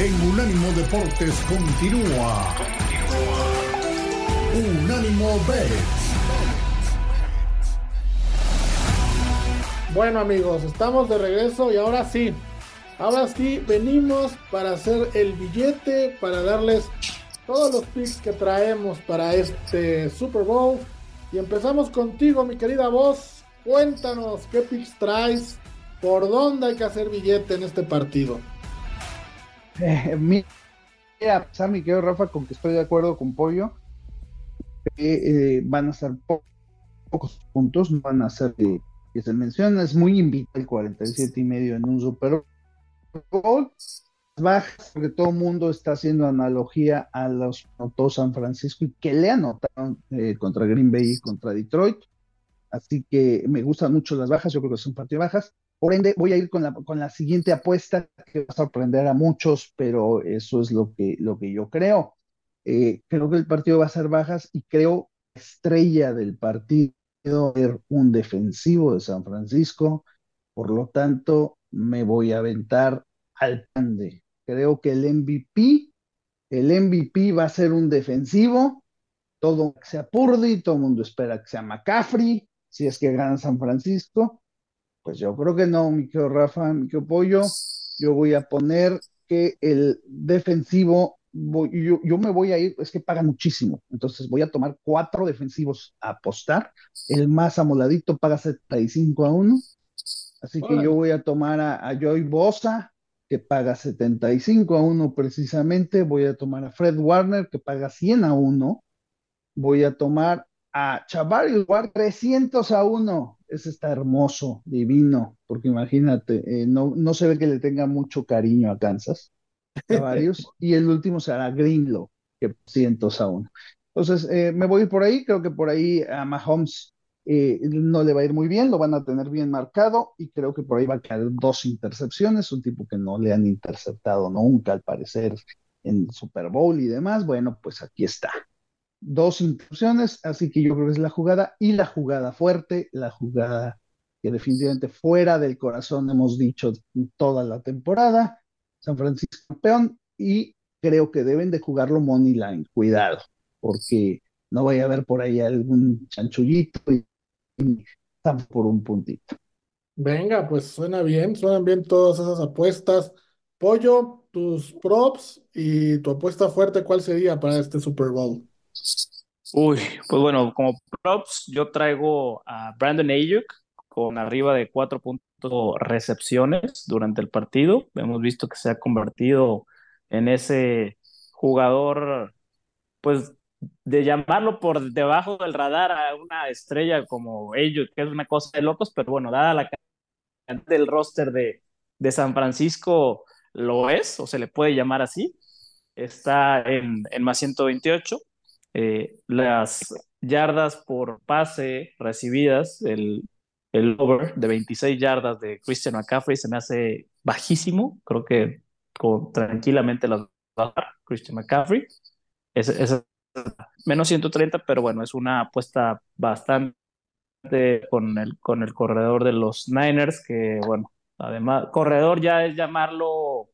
en Unánimo Deportes continúa. Unánimo Bet. Bueno amigos, estamos de regreso y ahora sí, ahora sí venimos para hacer el billete, para darles todos los picks que traemos para este Super Bowl. Y empezamos contigo, mi querida voz. Cuéntanos qué picks traes, por dónde hay que hacer billete en este partido. Eh, mira, mi querido Rafa, con que estoy de acuerdo con Pollo. Eh, van a ser pocos puntos, no van a ser que se menciona, es muy invita el 47 y medio en un Super Bowl. Bajas, porque todo el mundo está haciendo analogía a los anotó San Francisco y que le anotaron eh, contra Green Bay y contra Detroit. Así que me gustan mucho las bajas, yo creo que son partido bajas. Por ende, voy a ir con la, con la siguiente apuesta que va a sorprender a muchos, pero eso es lo que, lo que yo creo. Eh, creo que el partido va a ser bajas y creo estrella del partido ver un defensivo de San Francisco, por lo tanto me voy a aventar al pande. Creo que el MVP, el MVP va a ser un defensivo, todo que sea Purdy, todo el mundo espera que sea McCaffrey, si es que gana San Francisco, pues yo creo que no, mi querido Rafa, mi querido Pollo, yo voy a poner que el defensivo yo, me voy a ir, es que paga muchísimo, entonces voy a tomar cuatro defensivos a apostar, el más amoladito paga 75 a 1, así que yo voy a tomar a, Joy Bosa, que paga 75 a 1 precisamente, voy a tomar a Fred Warner, que paga 100 a 1, voy a tomar a Chavari War 300 a 1, ese está hermoso, divino, porque imagínate, eh, no, no se ve que le tenga mucho cariño a Kansas varios, y el último será Greenlow, que cientos aún. Entonces, eh, me voy por ahí, creo que por ahí a Mahomes eh, no le va a ir muy bien, lo van a tener bien marcado y creo que por ahí va a caer dos intercepciones, un tipo que no le han interceptado nunca al parecer en Super Bowl y demás. Bueno, pues aquí está. Dos intercepciones, así que yo creo que es la jugada y la jugada fuerte, la jugada que definitivamente fuera del corazón hemos dicho toda la temporada San Francisco campeón y creo que deben de jugarlo money line, cuidado, porque no vaya a haber por ahí algún chanchullito y, están por un puntito. Venga, pues suena bien, suenan bien todas esas apuestas. Pollo, tus props y tu apuesta fuerte, ¿cuál sería para este Super Bowl? Uy, pues bueno, como props yo traigo a Brandon Ayuk con arriba de cuatro puntos recepciones durante el partido. Hemos visto que se ha convertido en ese jugador, pues de llamarlo por debajo del radar a una estrella como ellos, que es una cosa de locos, pero bueno, dada la cantidad del roster de, de San Francisco, lo es, o se le puede llamar así. Está en, en más 128. Eh, las yardas por pase recibidas, el, el over de 26 yardas de Christian McCaffrey se me hace bajísimo. Creo que tranquilamente las va a dar Christian McCaffrey. Es, menos 130, pero bueno, es una apuesta bastante con el, con el corredor de los Niners, que bueno, además, corredor ya es llamarlo,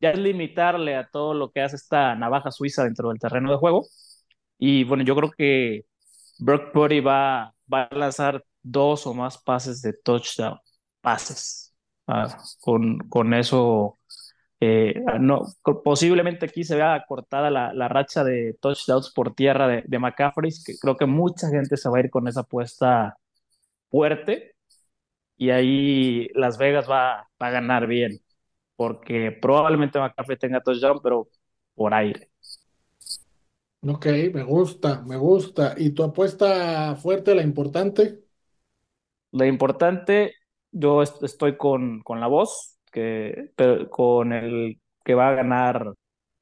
ya es limitarle a todo lo que hace esta navaja suiza dentro del terreno de juego. Y bueno, yo creo que Brock Purdy va, va a lanzar dos o más pases de touchdown, pases. Ah, con, con eso, eh, no, posiblemente aquí se vea cortada la, la, racha de touchdowns por tierra de, de McCaffrey, que creo que mucha gente se va a ir con esa apuesta fuerte y ahí Las Vegas va, va a ganar bien, porque probablemente McCaffrey tenga touchdown, pero por aire. Ok, me gusta, me gusta. ¿Y tu apuesta fuerte, la importante? Lo importante, yo estoy con, con la voz, que, con el que va a ganar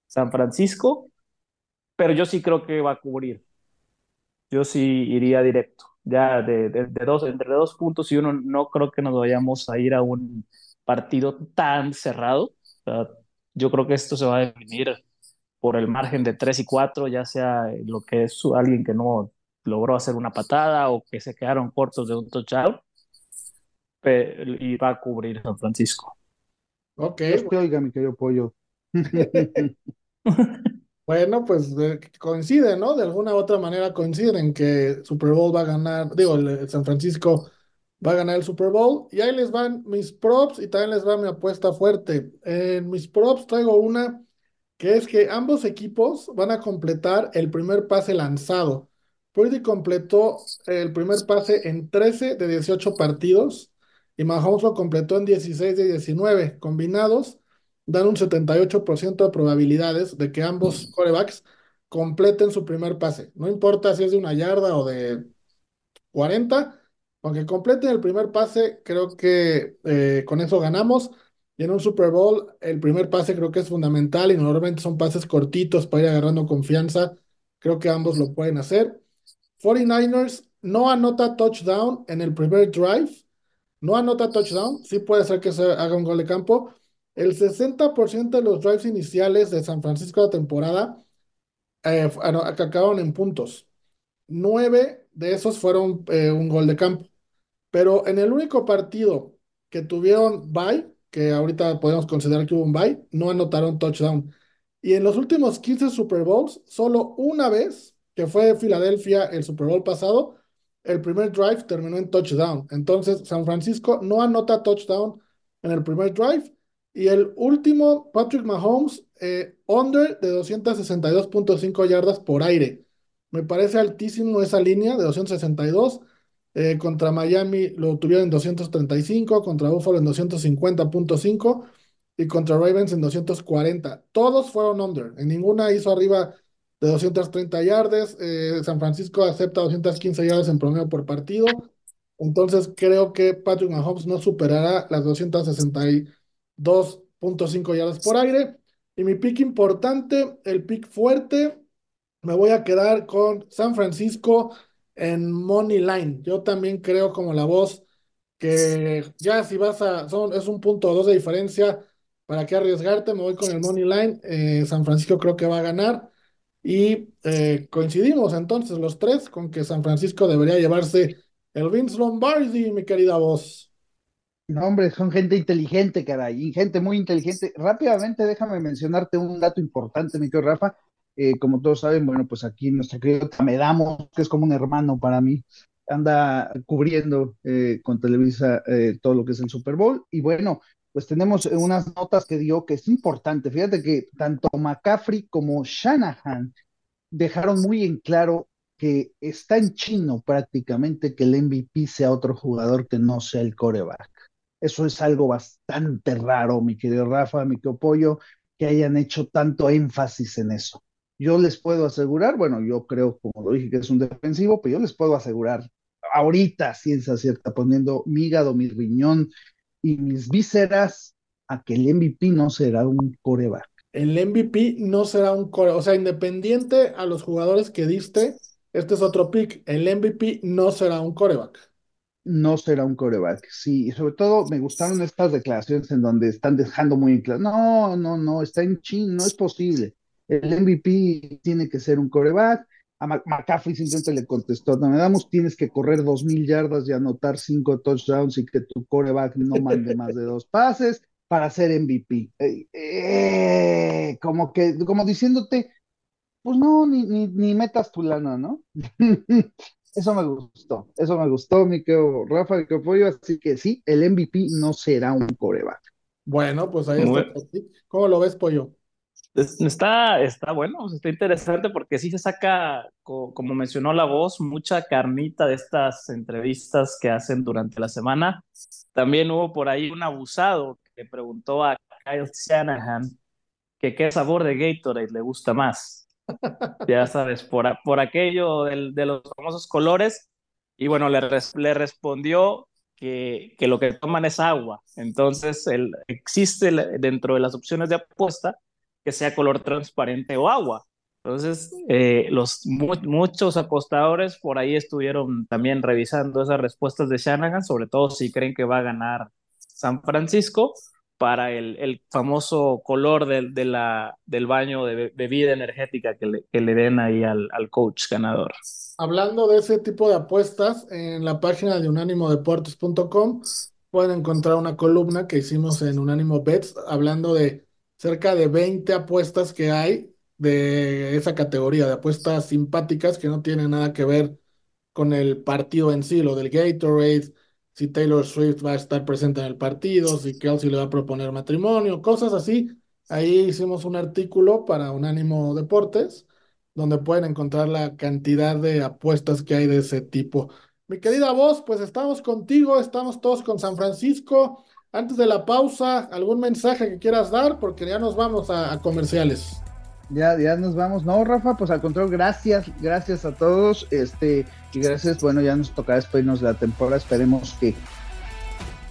San Francisco, pero yo sí creo que va a cubrir. Yo sí iría directo. Ya de, de, dos, entre dos puntos y uno, no creo que nos vayamos a ir a un partido tan cerrado. yo creo que esto se va a definir por el margen de 3 y 4, ya sea lo que es alguien que no logró hacer una patada o que se quedaron cortos de un touchdown y va a cubrir San Francisco. Ok. oiga, mi querido Pollo, Bueno, pues eh, coincide, ¿no? De alguna u otra manera coinciden en que Super Bowl va a ganar, digo, el, el San Francisco va a ganar el Super Bowl. Y ahí les van mis props y también les va mi apuesta fuerte. En mis props traigo una que es que ambos equipos van a completar el primer pase lanzado. Purdy completó el primer pase en 13 de 18 partidos y Mahomes lo completó en 16 de 19 combinados dan un 78% de probabilidades de que ambos corebacks completen su primer pase. No importa si es de una yarda o de 40, aunque completen el primer pase, creo que eh, con eso ganamos. Y en un Super Bowl, el primer pase creo que es fundamental y normalmente son pases cortitos para ir agarrando confianza. Creo que ambos lo pueden hacer. 49ers no anota touchdown en el primer drive. No anota touchdown. Sí puede ser que se haga un gol de campo, el 60% de los drives iniciales de San Francisco de temporada eh, acabaron en puntos. Nueve de esos fueron eh, un gol de campo. Pero en el único partido que tuvieron bye, que ahorita podemos considerar que hubo un bye, no anotaron touchdown. Y en los últimos 15 Super Bowls, solo una vez, que fue Filadelfia el Super Bowl pasado, el primer drive terminó en touchdown. Entonces, San Francisco no anota touchdown en el primer drive y el último, Patrick Mahomes, eh, under de 262.5 yardas por aire. Me parece altísimo esa línea de 262. Eh, contra Miami lo tuvieron en 235, contra Buffalo en 250.5 y contra Ravens en 240. Todos fueron under, en ninguna hizo arriba de 230 yardas. Eh, San Francisco acepta 215 yardas en promedio por partido. Entonces creo que Patrick Mahomes no superará las 260 2.5 yardas por aire. Y mi pick importante, el pick fuerte, me voy a quedar con San Francisco en Money Line. Yo también creo como la voz que ya si vas a, son, es un punto o dos de diferencia, ¿para qué arriesgarte? Me voy con el Money Line. Eh, San Francisco creo que va a ganar. Y eh, coincidimos entonces los tres con que San Francisco debería llevarse el Vince Lombardi, mi querida voz. No, hombre, son gente inteligente, caray, gente muy inteligente. Rápidamente, déjame mencionarte un dato importante, mi querido Rafa. Eh, como todos saben, bueno, pues aquí nuestra querida Tamedamos, que es como un hermano para mí, anda cubriendo eh, con Televisa eh, todo lo que es el Super Bowl. Y bueno, pues tenemos unas notas que dio que es importante. Fíjate que tanto McCaffrey como Shanahan dejaron muy en claro que está en chino prácticamente que el MVP sea otro jugador que no sea el coreback. Eso es algo bastante raro, mi querido Rafa, mi querido Pollo, que hayan hecho tanto énfasis en eso. Yo les puedo asegurar, bueno, yo creo, como lo dije, que es un defensivo, pero yo les puedo asegurar ahorita, ciencia cierta, poniendo mi hígado, mi riñón y mis vísceras a que el MVP no será un coreback. El MVP no será un coreback, o sea, independiente a los jugadores que diste, este es otro pick, el MVP no será un coreback no será un coreback. Sí, y sobre todo me gustaron estas declaraciones en donde están dejando muy en claro, no, no, no, está en chin, no es posible. El MVP tiene que ser un coreback. A McCaffrey simplemente le contestó, no me damos, tienes que correr dos mil yardas y anotar cinco touchdowns y que tu coreback no mande más de dos pases para ser MVP. Eh, eh, como que, como diciéndote, pues no, ni, ni, ni metas tu lana, ¿no? Eso me gustó, eso me gustó, mi querido Rafa, mi Pollo, así que sí, el MVP no será un coreback. Bueno, pues ahí está. ¿Cómo lo ves, Pollo? Está, está bueno, está interesante porque sí se saca, como mencionó la voz, mucha carnita de estas entrevistas que hacen durante la semana. También hubo por ahí un abusado que preguntó a Kyle Shanahan que qué sabor de Gatorade le gusta más ya sabes, por, por aquello del, de los famosos colores. Y bueno, le, le respondió que, que, lo que toman es agua. Entonces, el, existe dentro de las opciones de apuesta que sea color transparente o agua. Entonces, eh, los muchos apostadores por ahí estuvieron también revisando esas respuestas de Shanahan, sobre todo si creen que va a ganar San Francisco para el, el famoso color de, de, la, del baño de bebida energética que le, que le den ahí al, al, coach ganador. Hablando de ese tipo de apuestas, en la página de unánimodeportes.com pueden encontrar una columna que hicimos en Unánimo Bets hablando de cerca de 20 apuestas que hay de esa categoría, de apuestas simpáticas que no tienen nada que ver con el partido en sí, lo del Gatorade, si Taylor Swift va a estar presente en el partido, si Kelsey le va a proponer matrimonio, cosas así. Ahí hicimos un artículo para Unánimo Deportes, donde pueden encontrar la cantidad de apuestas que hay de ese tipo. Mi querida voz, pues estamos contigo, estamos todos con San Francisco. Antes de la pausa, ¿algún mensaje que quieras dar? Porque ya nos vamos a, comerciales. Ya, ya nos vamos. No, Rafa, pues al contrario, gracias, gracias a todos. Este, y gracias, bueno, ya nos tocará despedirnos de la temporada. Esperemos que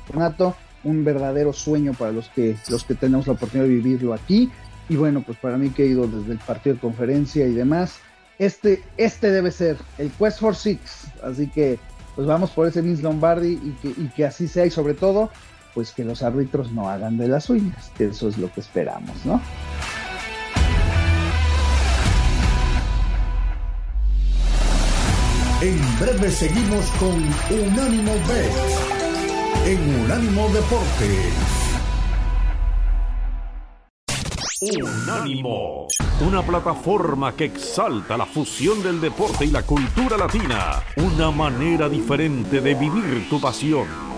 Renato, un verdadero sueño para los que, los que tenemos la oportunidad de vivirlo aquí. Y bueno, pues para mí que he ido desde el partido de conferencia y demás, este, este debe ser el Quest for Six. Así que pues vamos por ese Miss Lombardi y que, y que así sea y sobre todo pues que los árbitros no hagan de las suyas, que eso es lo que esperamos, ¿no? En breve seguimos con Unánimo Bet en Unánimo Deportes. Unánimo, una plataforma que exalta la fusión del deporte y la cultura latina, una manera diferente de vivir tu pasión.